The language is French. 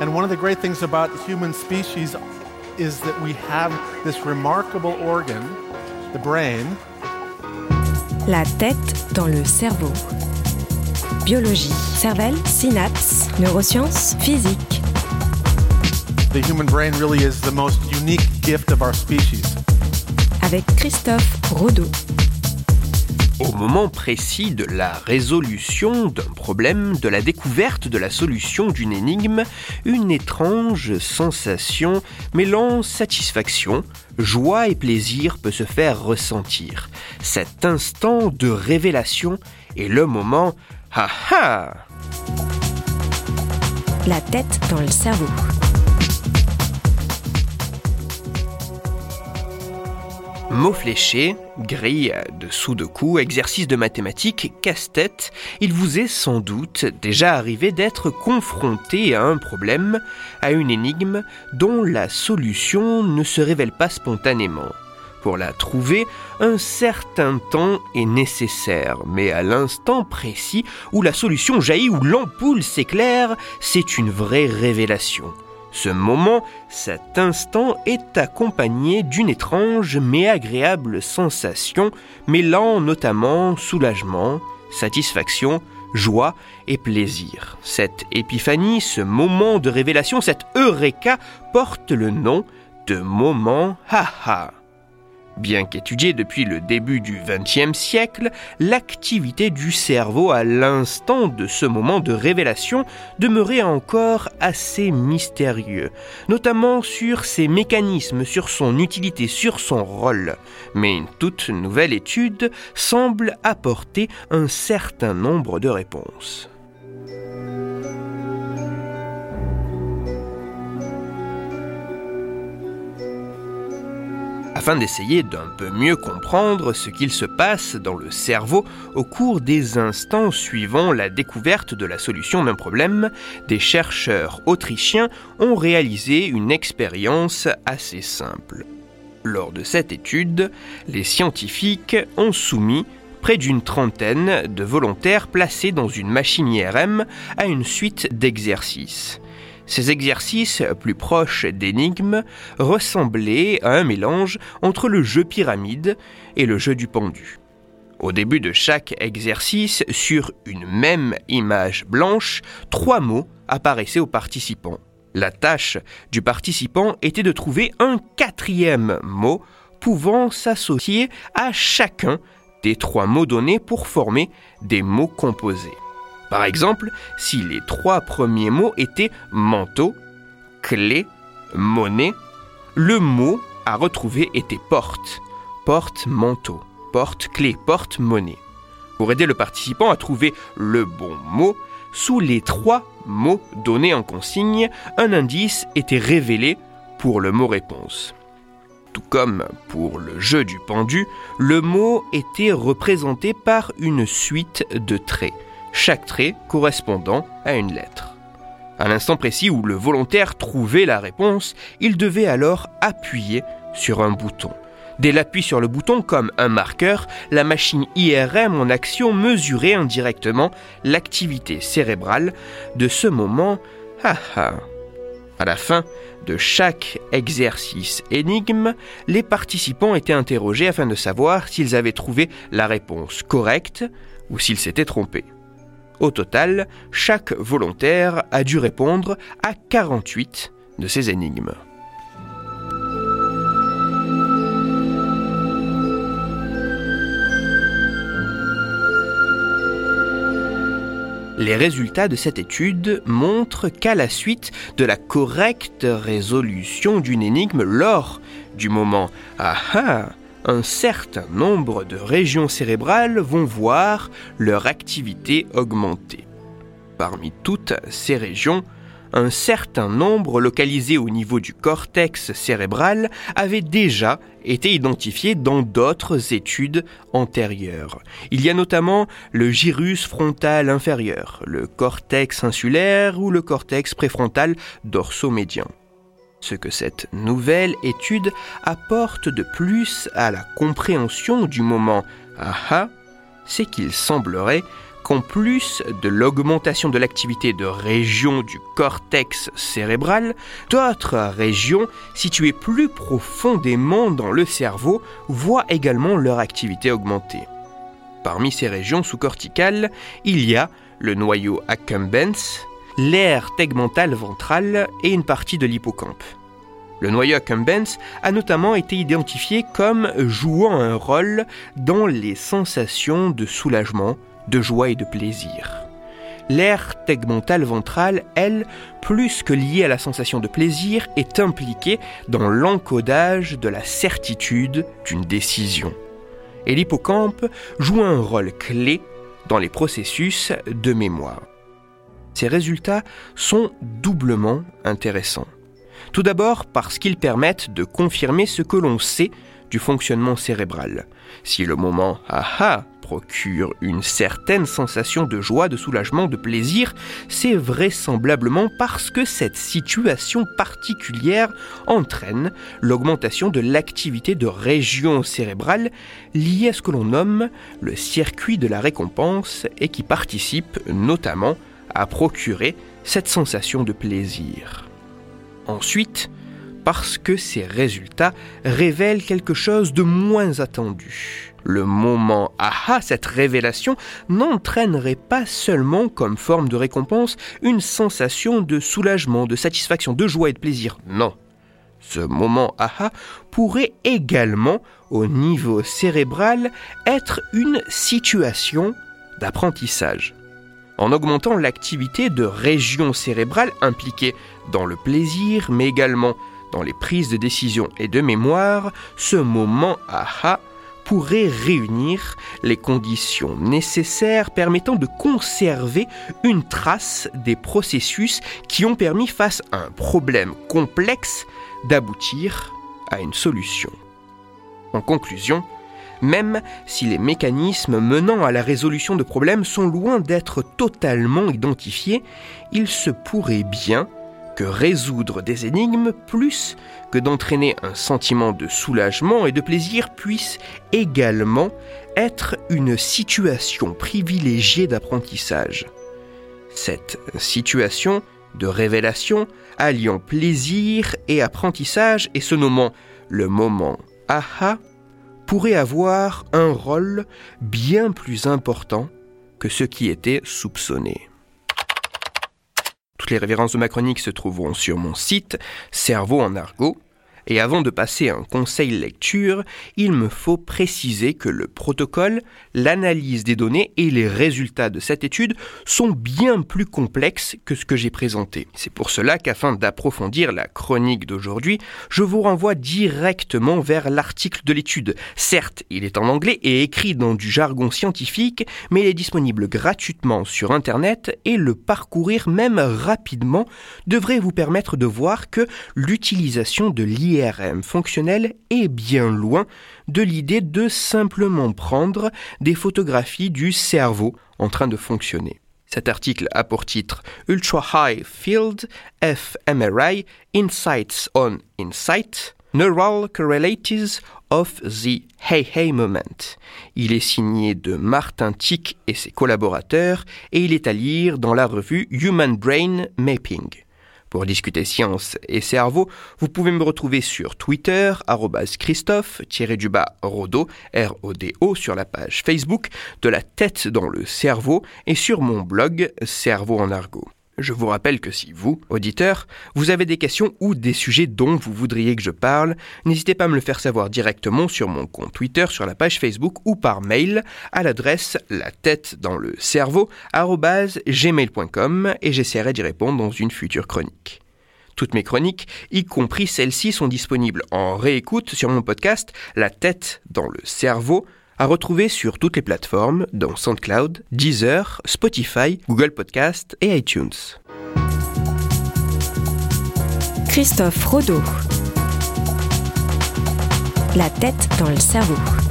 And one of the great things about the human species is that we have this remarkable organ, the brain. La tête dans le cerveau. Biologie, cervelle, synapses, neurosciences, physique. The human brain really is the most unique gift of our species. Avec Christophe Rodeau. Au moment précis de la résolution d'un problème, de la découverte de la solution d'une énigme, une étrange sensation mêlant satisfaction, joie et plaisir peut se faire ressentir. Cet instant de révélation est le moment ha ha La tête dans le cerveau. Mots fléchés, grille de sous-de-coups, exercice de mathématiques, casse-tête, il vous est sans doute déjà arrivé d'être confronté à un problème, à une énigme dont la solution ne se révèle pas spontanément. Pour la trouver, un certain temps est nécessaire, mais à l'instant précis où la solution jaillit, où l'ampoule s'éclaire, c'est une vraie révélation. Ce moment, cet instant est accompagné d'une étrange mais agréable sensation, mêlant notamment soulagement, satisfaction, joie et plaisir. Cette épiphanie, ce moment de révélation, cette eureka porte le nom de moment haha. Bien qu'étudiée depuis le début du XXe siècle, l'activité du cerveau à l'instant de ce moment de révélation demeurait encore assez mystérieux, notamment sur ses mécanismes, sur son utilité, sur son rôle. Mais une toute nouvelle étude semble apporter un certain nombre de réponses. Afin d'essayer d'un peu mieux comprendre ce qu'il se passe dans le cerveau au cours des instants suivant la découverte de la solution d'un problème, des chercheurs autrichiens ont réalisé une expérience assez simple. Lors de cette étude, les scientifiques ont soumis près d'une trentaine de volontaires placés dans une machine IRM à une suite d'exercices. Ces exercices, plus proches d'énigmes, ressemblaient à un mélange entre le jeu pyramide et le jeu du pendu. Au début de chaque exercice, sur une même image blanche, trois mots apparaissaient aux participants. La tâche du participant était de trouver un quatrième mot pouvant s'associer à chacun des trois mots donnés pour former des mots composés. Par exemple, si les trois premiers mots étaient manteau, clé, monnaie, le mot à retrouver était porte, porte-manteau, porte-clé, porte-monnaie. Pour aider le participant à trouver le bon mot, sous les trois mots donnés en consigne, un indice était révélé pour le mot réponse. Tout comme pour le jeu du pendu, le mot était représenté par une suite de traits chaque trait correspondant à une lettre. À l'instant précis où le volontaire trouvait la réponse, il devait alors appuyer sur un bouton. Dès l'appui sur le bouton comme un marqueur, la machine IRM en action mesurait indirectement l'activité cérébrale de ce moment. Ha À la fin de chaque exercice énigme, les participants étaient interrogés afin de savoir s'ils avaient trouvé la réponse correcte ou s'ils s'étaient trompés. Au total, chaque volontaire a dû répondre à 48 de ces énigmes. Les résultats de cette étude montrent qu'à la suite de la correcte résolution d'une énigme lors du moment Ah ah un certain nombre de régions cérébrales vont voir leur activité augmenter. Parmi toutes ces régions, un certain nombre localisés au niveau du cortex cérébral avaient déjà été identifiés dans d'autres études antérieures. Il y a notamment le gyrus frontal inférieur, le cortex insulaire ou le cortex préfrontal dorsomédien. Ce que cette nouvelle étude apporte de plus à la compréhension du moment aha, c'est qu'il semblerait qu'en plus de l'augmentation de l'activité de régions du cortex cérébral, d'autres régions situées plus profondément dans le cerveau voient également leur activité augmenter. Parmi ces régions sous-corticales, il y a le noyau accumbens, l'aire tegmentale ventrale et une partie de l'hippocampe. Le noyau accumbens a notamment été identifié comme jouant un rôle dans les sensations de soulagement, de joie et de plaisir. L'aire tegmentale ventrale, elle, plus que liée à la sensation de plaisir, est impliquée dans l'encodage de la certitude d'une décision. Et l'hippocampe joue un rôle clé dans les processus de mémoire. Ces résultats sont doublement intéressants. Tout d'abord parce qu'ils permettent de confirmer ce que l'on sait du fonctionnement cérébral. Si le moment aha procure une certaine sensation de joie, de soulagement, de plaisir, c'est vraisemblablement parce que cette situation particulière entraîne l'augmentation de l'activité de régions cérébrales liées à ce que l'on nomme le circuit de la récompense et qui participe notamment procurer cette sensation de plaisir. Ensuite, parce que ces résultats révèlent quelque chose de moins attendu. Le moment aha, cette révélation, n'entraînerait pas seulement comme forme de récompense une sensation de soulagement, de satisfaction, de joie et de plaisir. Non. Ce moment aha pourrait également, au niveau cérébral, être une situation d'apprentissage en augmentant l'activité de régions cérébrales impliquées dans le plaisir, mais également dans les prises de décision et de mémoire, ce moment aha pourrait réunir les conditions nécessaires permettant de conserver une trace des processus qui ont permis face à un problème complexe d'aboutir à une solution. En conclusion, même si les mécanismes menant à la résolution de problèmes sont loin d'être totalement identifiés, il se pourrait bien que résoudre des énigmes plus que d'entraîner un sentiment de soulagement et de plaisir puisse également être une situation privilégiée d'apprentissage. Cette situation de révélation alliant plaisir et apprentissage et se nommant le moment aha pourrait avoir un rôle bien plus important que ce qui était soupçonné. Toutes les références de ma chronique se trouveront sur mon site Cerveau en argot et avant de passer à un conseil lecture, il me faut préciser que le protocole, l'analyse des données et les résultats de cette étude sont bien plus complexes que ce que j'ai présenté. C'est pour cela qu'afin d'approfondir la chronique d'aujourd'hui, je vous renvoie directement vers l'article de l'étude. Certes, il est en anglais et écrit dans du jargon scientifique, mais il est disponible gratuitement sur Internet et le parcourir même rapidement devrait vous permettre de voir que l'utilisation de l'IA l'IRM fonctionnel est bien loin de l'idée de simplement prendre des photographies du cerveau en train de fonctionner. Cet article a pour titre Ultra High Field fMRI Insights on Insight Neural Correlatives of the Hey Hey Moment. Il est signé de Martin Tick et ses collaborateurs et il est à lire dans la revue Human Brain Mapping. Pour discuter science et cerveau, vous pouvez me retrouver sur Twitter, Christophe-Rodo, R-O-D-O, sur la page Facebook de la tête dans le cerveau et sur mon blog Cerveau en argot. Je vous rappelle que si vous, auditeur, vous avez des questions ou des sujets dont vous voudriez que je parle, n'hésitez pas à me le faire savoir directement sur mon compte Twitter, sur la page Facebook ou par mail à l'adresse la tête dans le cerveau et j'essaierai d'y répondre dans une future chronique. Toutes mes chroniques, y compris celles-ci, sont disponibles en réécoute sur mon podcast La tête dans le cerveau à retrouver sur toutes les plateformes, dont SoundCloud, Deezer, Spotify, Google Podcast et iTunes. Christophe Rodeau. La tête dans le cerveau.